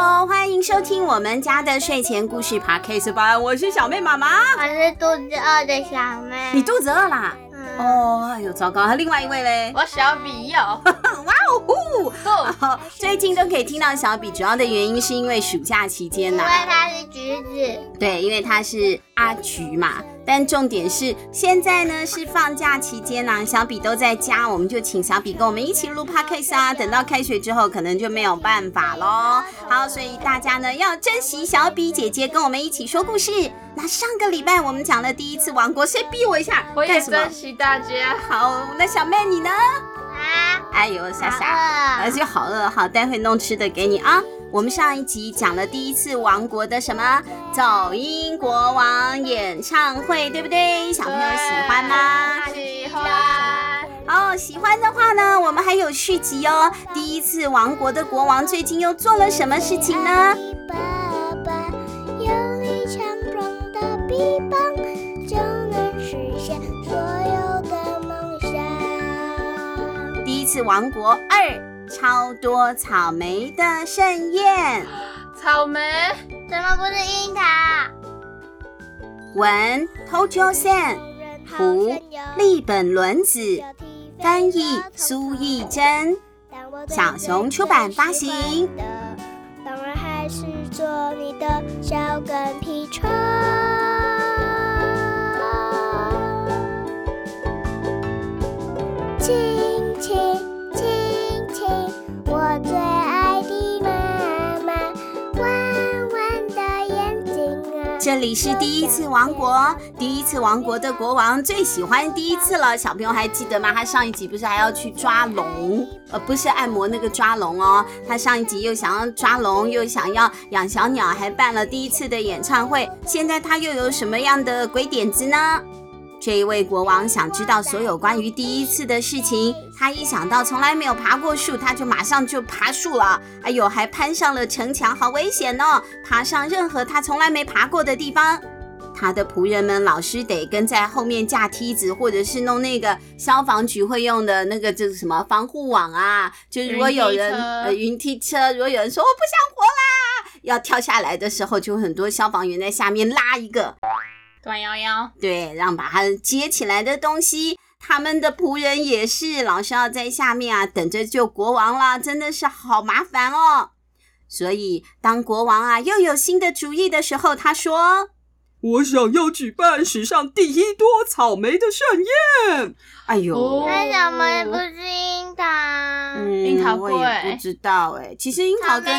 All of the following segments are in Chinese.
欢迎收听我们家的睡前故事 Podcast 班。我是小妹妈妈，我是肚子饿的小妹。你肚子饿啦？嗯、哦，哎呦，糟糕！还另外一位嘞？我小比有。最近都可以听到小比，主要的原因是因为暑假期间呐、啊。因为他是橘子。对，因为他是阿橘嘛。但重点是现在呢是放假期间呢、啊，小比都在家，我们就请小比跟我们一起录 podcast 啊。等到开学之后，可能就没有办法喽。好，所以大家呢要珍惜小比姐姐跟我们一起说故事。那上个礼拜我们讲了第一次王国，谁逼我一下？我也珍惜大家。好，那小妹你呢？啊，哎呦，傻傻，而且好饿，好，待会弄吃的给你啊。我们上一集讲了第一次王国的什么走音国王演唱会，对不对？小朋友喜欢吗？喜欢。哦，喜欢的话呢，我们还有续集哦。第一次王国的国王最近又做了什么事情呢？爸爸有力强壮的臂膀，次王国二。超多草莓的盛宴，草莓怎么不是樱桃？文偷鸠线，图立本伦子，翻译苏艺珍，小熊出版发行。当然还是做你的小跟屁虫。这里是第一次王国，第一次王国的国王最喜欢第一次了。小朋友还记得吗？他上一集不是还要去抓龙，呃，不是按摩那个抓龙哦。他上一集又想要抓龙，又想要养小鸟，还办了第一次的演唱会。现在他又有什么样的鬼点子呢？这一位国王想知道所有关于第一次的事情。他一想到从来没有爬过树，他就马上就爬树了。哎呦，还攀上了城墙，好危险哦！爬上任何他从来没爬过的地方，他的仆人们老是得跟在后面架梯子，或者是弄那个消防局会用的那个就是什么防护网啊。就如果有人呃云梯车，如果有人说我不想活啦，要跳下来的时候，就很多消防员在下面拉一个。短腰腰，对，让把它接起来的东西，他们的仆人也是老是要在下面啊，等着救国王了，真的是好麻烦哦。所以当国王啊又有新的主意的时候，他说：“我想要举办史上第一多草莓的盛宴。”哎呦，为什么不是樱桃贵，我也不知道哎。其实樱桃跟。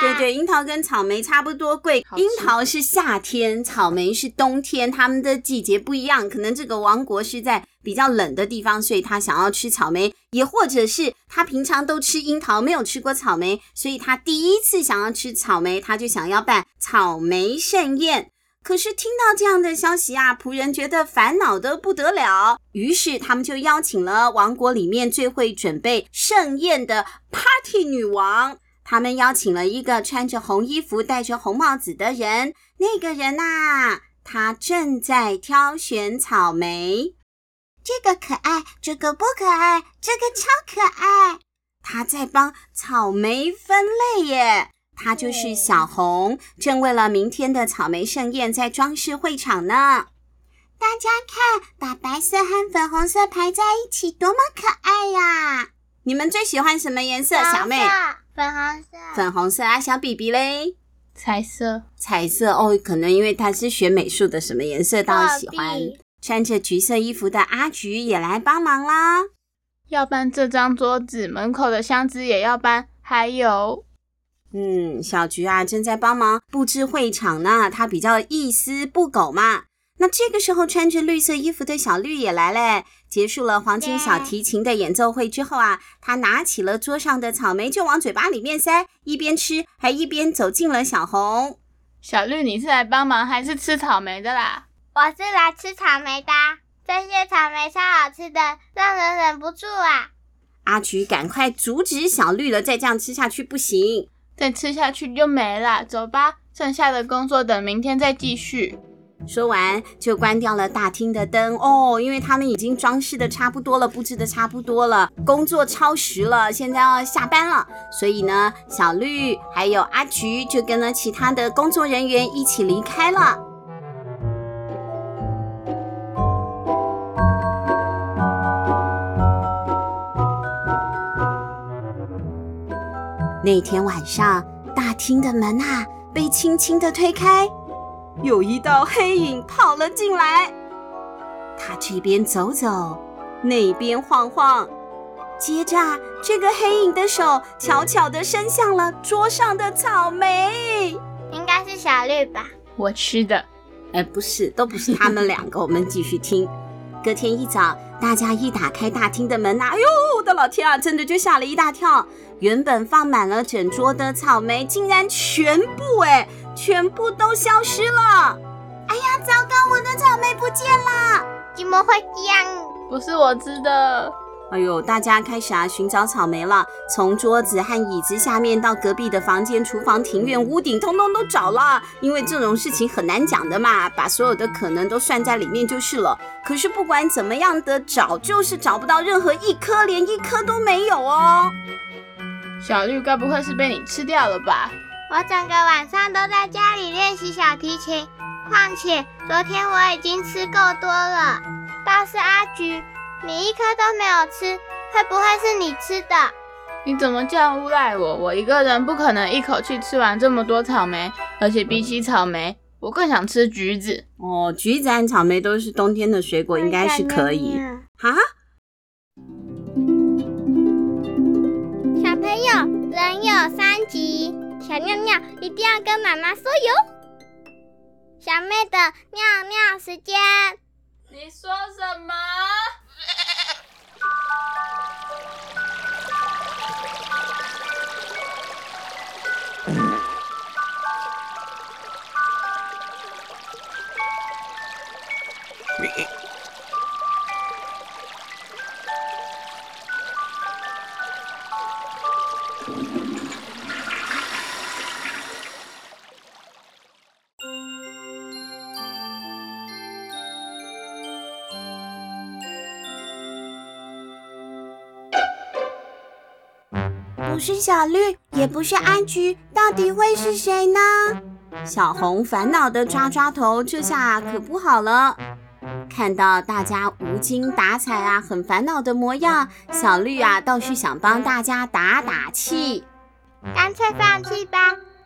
对对，樱桃跟草莓差不多贵。樱桃是夏天，草莓是冬天，它们的季节不一样。可能这个王国是在比较冷的地方，所以他想要吃草莓；也或者是他平常都吃樱桃，没有吃过草莓，所以他第一次想要吃草莓，他就想要办草莓盛宴。可是听到这样的消息啊，仆人觉得烦恼得不得了。于是他们就邀请了王国里面最会准备盛宴的 Party 女王。他们邀请了一个穿着红衣服、戴着红帽子的人。那个人呐，他正在挑选草莓。这个可爱，这个不可爱，这个超可爱。他在帮草莓分类耶。他就是小红，正为了明天的草莓盛宴在装饰会场呢。大家看，把白色和粉红色排在一起，多么可爱呀！你们最喜欢什么颜色？小妹，粉红色。粉红色啊，小比比嘞？彩色。彩色哦，可能因为他是学美术的，什么颜色都喜欢。穿着橘色衣服的阿菊也来帮忙啦。要搬这张桌子，门口的箱子也要搬，还有。嗯，小菊啊，正在帮忙布置会场呢。他比较一丝不苟嘛。那这个时候，穿着绿色衣服的小绿也来了。结束了黄金小提琴的演奏会之后啊，他拿起了桌上的草莓就往嘴巴里面塞，一边吃还一边走进了小红。小绿，你是来帮忙还是吃草莓的啦？我是来吃草莓的，这些草莓超好吃的，让人忍不住啊！阿菊赶快阻止小绿了，再这样吃下去不行。再吃下去就没了，走吧，剩下的工作等明天再继续。说完就关掉了大厅的灯哦，因为他们已经装饰的差不多了，布置的差不多了，工作超时了，现在要下班了，所以呢，小绿还有阿菊就跟了其他的工作人员一起离开了。那天晚上，大厅的门啊被轻轻的推开。有一道黑影跑了进来，他这边走走，那边晃晃，接着这个黑影的手悄悄地伸向了桌上的草莓，应该是小绿吧？我吃的，哎，不是，都不是他们两个。我们继续听。隔天一早，大家一打开大厅的门呐，哎呦，老天啊，真的就吓了一大跳。原本放满了整桌的草莓，竟然全部哎。全部都消失了！哎呀，糟糕，我的草莓不见了！怎么会这样？不是我吃的。哎呦，大家开始啊寻找草莓了，从桌子和椅子下面到隔壁的房间、厨房、庭院、屋顶，通通都找了。因为这种事情很难讲的嘛，把所有的可能都算在里面就是了。可是不管怎么样的找，就是找不到任何一颗，连一颗都没有哦。小绿该不会是被你吃掉了吧？我整个晚上都在家里练习小提琴，况且昨天我已经吃够多了。倒是阿橘，你一颗都没有吃，会不会是你吃的？你怎么这样诬赖我？我一个人不可能一口气吃完这么多草莓，而且比起草莓，我更想吃橘子。哦，橘子和草莓都是冬天的水果，应该是可以。哈？小朋友，人有三急。小尿尿一定要跟妈妈说哟。小妹的尿尿时间。你说什么？是小绿，也不是安菊，到底会是谁呢？小红烦恼的抓抓头，这下可不好了。看到大家无精打采啊，很烦恼的模样，小绿啊倒是想帮大家打打气。干脆放弃吧，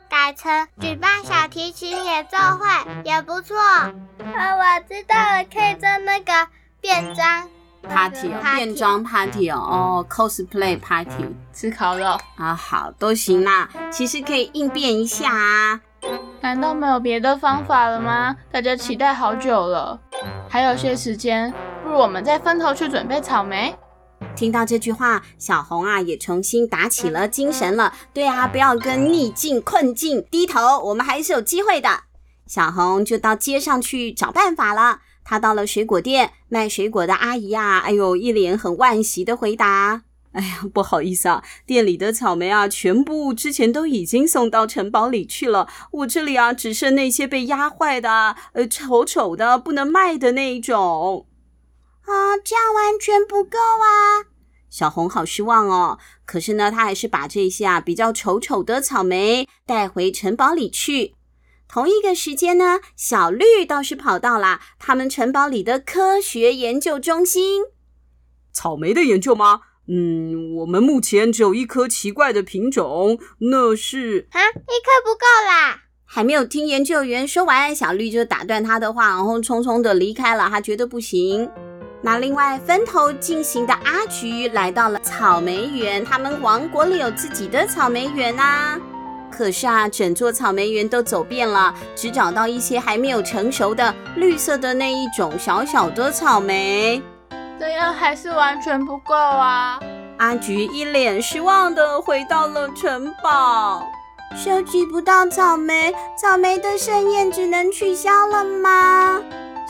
改成举办小提琴演奏会也不错。啊，我知道了，可以做那个变装。Party 哦，变装 Party 哦，哦，cosplay Party，吃烤肉啊，好，都行啦。其实可以应变一下啊。难道没有别的方法了吗？大家期待好久了，还有些时间，不如我们再分头去准备草莓。听到这句话，小红啊也重新打起了精神了。对啊，不要跟逆境困境低头，我们还是有机会的。小红就到街上去找办法了。他到了水果店，卖水果的阿姨啊，哎呦，一脸很惋惜的回答：“哎呀，不好意思啊，店里的草莓啊，全部之前都已经送到城堡里去了。我这里啊，只剩那些被压坏的，呃，丑丑的，不能卖的那一种。啊，这样完全不够啊！”小红好失望哦。可是呢，她还是把这些啊比较丑丑的草莓带回城堡里去。同一个时间呢，小绿倒是跑到了他们城堡里的科学研究中心。草莓的研究吗？嗯，我们目前只有一颗奇怪的品种，那是……啊，一颗不够啦！还没有听研究员说完，小绿就打断他的话，然后匆匆的离开了。他觉得不行。那另外分头进行的阿菊来到了草莓园，他们王国里有自己的草莓园啊。可是啊，整座草莓园都走遍了，只找到一些还没有成熟的绿色的那一种小小的草莓，这样还是完全不够啊！阿菊一脸失望的回到了城堡，收集不到草莓，草莓的盛宴只能取消了吗？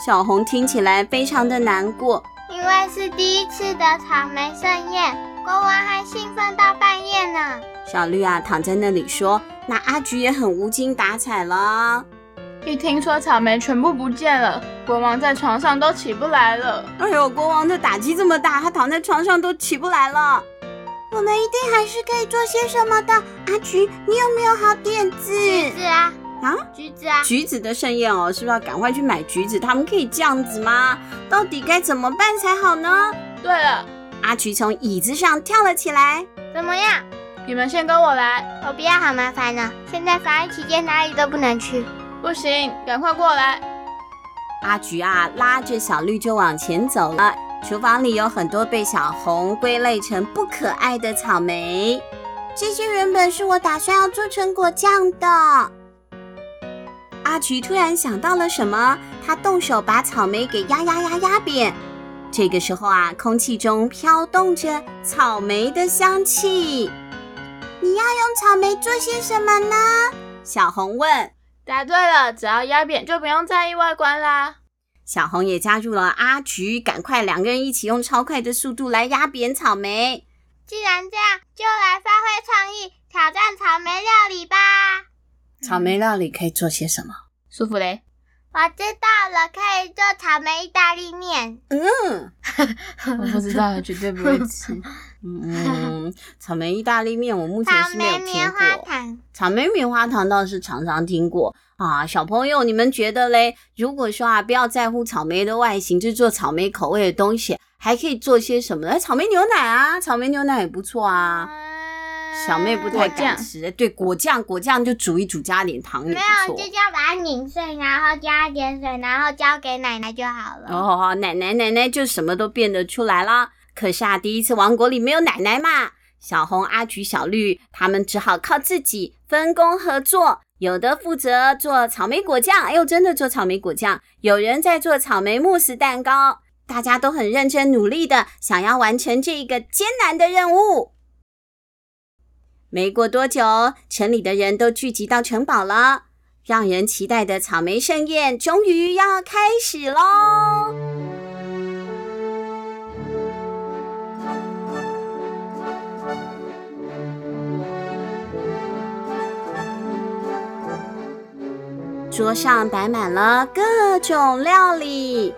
小红听起来非常的难过，因为是第一次的草莓盛宴，国王还兴奋到半夜呢。小绿啊，躺在那里说。那阿菊也很无精打采了。一听说草莓全部不见了，国王在床上都起不来了。哎呦，国王的打击这么大，他躺在床上都起不来了。我们一定还是可以做些什么的。阿菊，你有没有好点子？橘子啊，啊，橘子啊，橘子的盛宴哦，是不是要赶快去买橘子？他们可以这样子吗？到底该怎么办才好呢？对了，阿菊从椅子上跳了起来。怎么样？你们先跟我来。我不要，好麻烦呢。现在防疫期间，哪里都不能去。不行，赶快过来！阿菊啊，拉着小绿就往前走了。厨房里有很多被小红归类成不可爱的草莓，这些原本是我打算要做成果酱的。阿菊突然想到了什么，他动手把草莓给压压压压扁。这个时候啊，空气中飘动着草莓的香气。你要用草莓做些什么呢？小红问。答对了，只要压扁就不用在意外观啦。小红也加入了阿菊，赶快两个人一起用超快的速度来压扁草莓。既然这样，就来发挥创意，挑战草莓料理吧。草莓料理可以做些什么？舒芙蕾。我知道了，可以做草莓意大利面。嗯，我不知道，绝对不会吃。嗯，草莓意大利面我目前是没有听过。草莓棉花糖，倒是常常听过啊。小朋友，你们觉得嘞？如果说啊，不要在乎草莓的外形，就做草莓口味的东西，还可以做些什么呢？草莓牛奶啊，草莓牛奶也不错啊。小妹不太敢吃，对，果酱，果酱就煮一煮，加点糖也不错。没有，就这样把它拧碎，然后加一点水，然后交给奶奶就好了。哦，奶奶，奶奶就什么都变得出来了。可是啊，第一次王国里没有奶奶嘛，小红、阿橘、小绿他们只好靠自己分工合作，有的负责做草莓果酱，哎呦，真的做草莓果酱；有人在做草莓慕斯蛋糕，大家都很认真努力的想要完成这个艰难的任务。没过多久，城里的人都聚集到城堡了。让人期待的草莓盛宴终于要开始喽！桌上摆满了各种料理，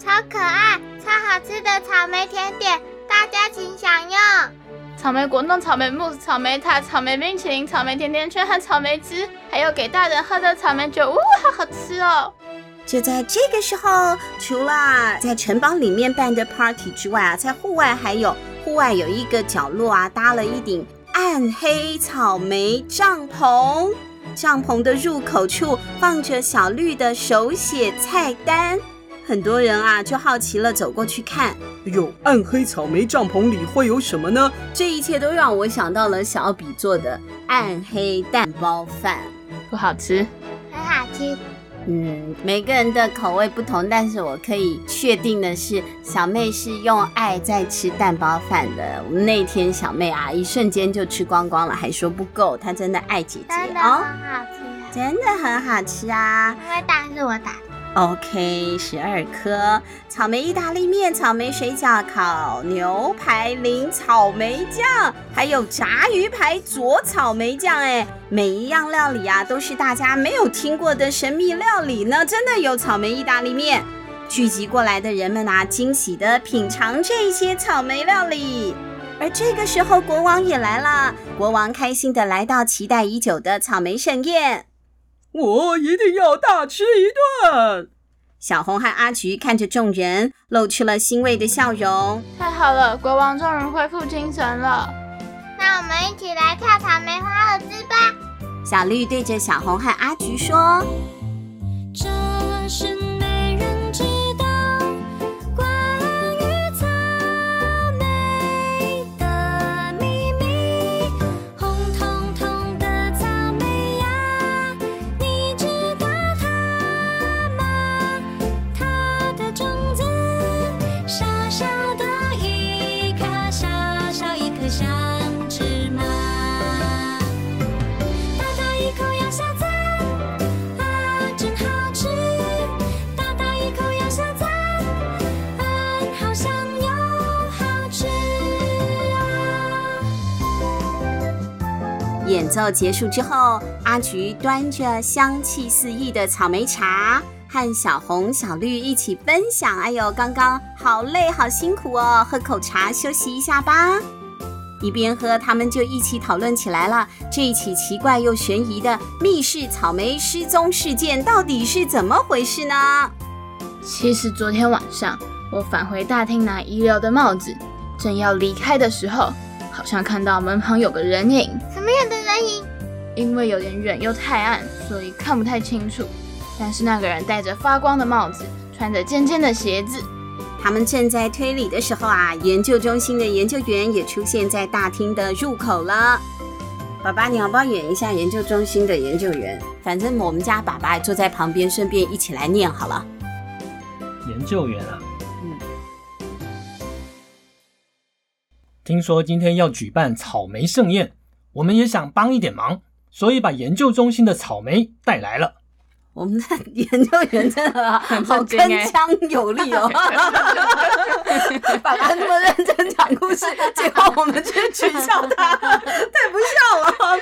超可爱、超好吃的草莓甜点，大家请享用。草莓果冻、草莓慕斯、草莓塔、草莓冰淇淋、草莓甜甜圈和草莓汁，还有给大人喝的草莓酒，哇，好好吃哦！就在这个时候，除了在城堡里面办的 party 之外啊，在户外还有户外有一个角落啊，搭了一顶暗黑草莓帐篷，帐篷的入口处放着小绿的手写菜单。很多人啊，就好奇了，走过去看。哎呦，暗黑草莓帐篷里会有什么呢？这一切都让我想到了小比做的暗黑蛋包饭，不好吃，很好吃。嗯，每个人的口味不同，但是我可以确定的是，小妹是用爱在吃蛋包饭的。我们那天小妹啊，一瞬间就吃光光了，还说不够，她真的爱姐姐真的很好吃，哦，真的很好吃啊。因为蛋是我打的。OK，十二颗草莓意大利面、草莓水饺、烤牛排淋草莓酱，还有炸鱼排佐草莓酱。哎，每一样料理啊，都是大家没有听过的神秘料理呢。真的有草莓意大利面，聚集过来的人们啊，惊喜地品尝这些草莓料理。而这个时候，国王也来了。国王开心地来到期待已久的草莓盛宴。我一定要大吃一顿！小红和阿菊看着众人，露出了欣慰的笑容。太好了，国王终于恢复精神了。那我们一起来跳草莓华尔兹吧！小绿对着小红和阿菊说：“这是。”奏结束之后，阿菊端着香气四溢的草莓茶，和小红、小绿一起分享。哎呦，刚刚好累，好辛苦哦，喝口茶休息一下吧。一边喝，他们就一起讨论起来了。这一起奇怪又悬疑的密室草莓失踪事件到底是怎么回事呢？其实昨天晚上我返回大厅拿遗留的帽子，正要离开的时候，好像看到门旁有个人影。什么样的人影？因为有点远又太暗，所以看不太清楚。但是那个人戴着发光的帽子，穿着尖尖的鞋子。他们正在推理的时候啊，研究中心的研究员也出现在大厅的入口了。爸爸，你要不要演一下研究中心的研究员？反正我们家爸爸也坐在旁边，顺便一起来念好了。研究员啊，嗯，听说今天要举办草莓盛宴，我们也想帮一点忙，所以把研究中心的草莓带来了。我们的 研究员真的好铿锵有力哦！爸爸那么认真讲故事，结果我们却取笑他，太不孝了！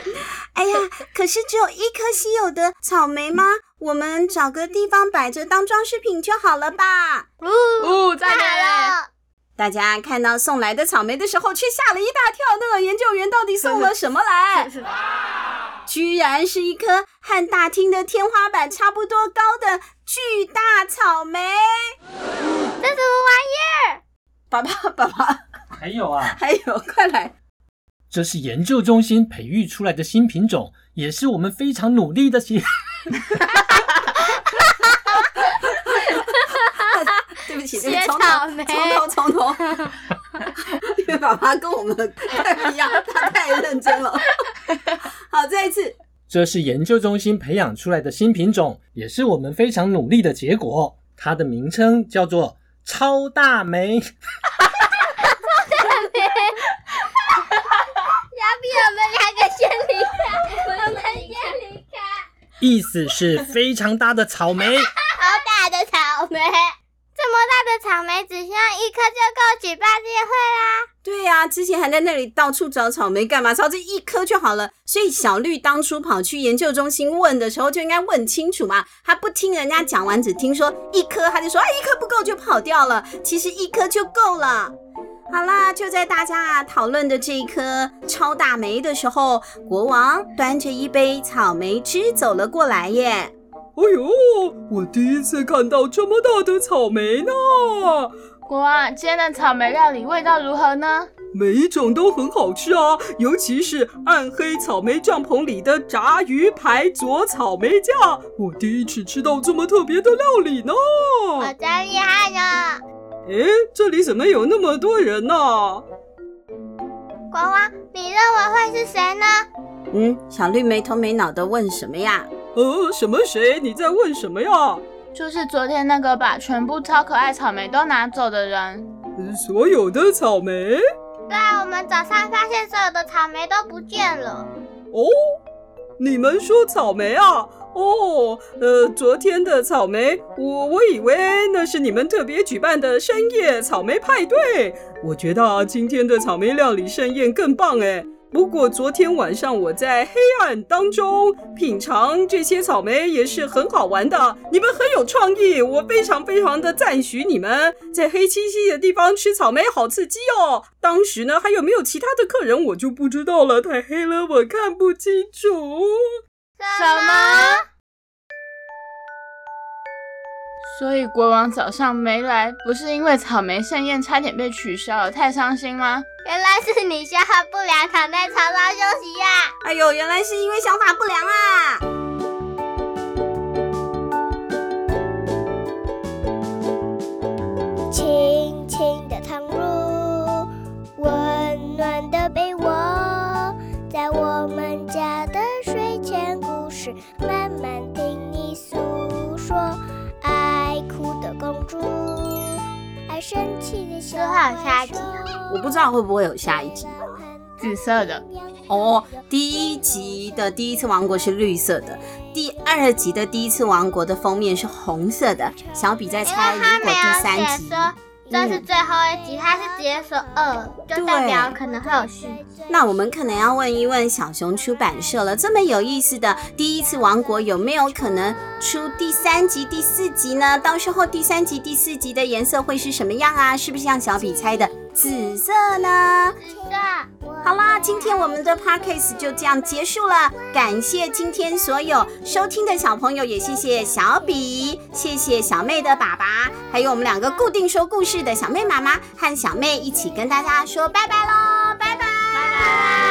哎呀，可是只有一颗稀有的草莓吗？我们找个地方摆着当装饰品就好了吧？呜呜，再来了！大家看到送来的草莓的时候，却吓了一大跳。那个研究员到底送了 什么来？居然是一颗和大厅的天花板差不多高的巨大草莓！这什么玩意儿？爸爸，爸爸，还有啊，还有，快来！这是研究中心培育出来的新品种，也是我们非常努力的写。对不起，对不起，从头，从头，从头。因为爸爸跟我们太不一样，他太认真了。好，再一次。这是研究中心培养出来的新品种，也是我们非常努力的结果。它的名称叫做超大莓。超大莓。要不我们两个先离开？我们先离开。意思是非常大的草莓。好大的草莓。这么大的草莓，只需要一颗就够举办宴会啦。对呀、啊，之前还在那里到处找草莓干嘛？找这一颗就好了。所以小绿当初跑去研究中心问的时候，就应该问清楚嘛。他不听人家讲完，只听说一颗，他就说啊，一颗不够就跑掉了。其实一颗就够了。好啦，就在大家讨论的这一颗超大莓的时候，国王端着一杯草莓汁走了过来耶。哎呦，我第一次看到这么大的草莓呢！国王，今天的草莓料理味道如何呢？每一种都很好吃啊，尤其是暗黑草莓帐篷里的炸鱼排佐草莓酱，我第一次吃到这么特别的料理呢！我真厉害呢！诶，这里怎么有那么多人呢？国王，你认为会是谁呢？嗯，小绿没头没脑的问什么呀？呃，什么谁？你在问什么呀？就是昨天那个把全部超可爱草莓都拿走的人。所有的草莓？对啊，我们早上发现所有的草莓都不见了。哦，你们说草莓啊？哦，呃，昨天的草莓，我我以为那是你们特别举办的深夜草莓派对。我觉得啊，今天的草莓料理盛宴更棒哎。不过昨天晚上我在黑暗当中品尝这些草莓也是很好玩的，你们很有创意，我非常非常的赞许你们。在黑漆漆的地方吃草莓好刺激哦！当时呢，还有没有其他的客人我就不知道了，太黑了我看不清楚。什么？所以国王早上没来，不是因为草莓盛宴差点被取消了，太伤心吗？原来是你消化不良，躺在床上休息呀、啊！哎呦，原来是因为消化不良啊！轻轻的躺入温暖的被窝，在我们家的睡前故事，慢慢听你诉说。生气的小孩。下集。我不知道会不会有下一集，紫色的哦。第一集的第一次王国是绿色的，第二集的第一次王国的封面是红色的。小比在猜，如果第三集，这是最后一集，他是直接说二，就代表可能会有续集。那我们可能要问一问小熊出版社了，这么有意思的第一次王国有没有可能出第三集、第四集呢？到时候第三集、第四集的颜色会是什么样啊？是不是像小比猜的紫色呢？紫色。好啦，今天我们的 podcast 就这样结束了。感谢今天所有收听的小朋友，也谢谢小比，谢谢小妹的爸爸，还有我们两个固定说故事的小妹妈妈和小妹一起跟大家说拜拜喽，拜拜，拜拜。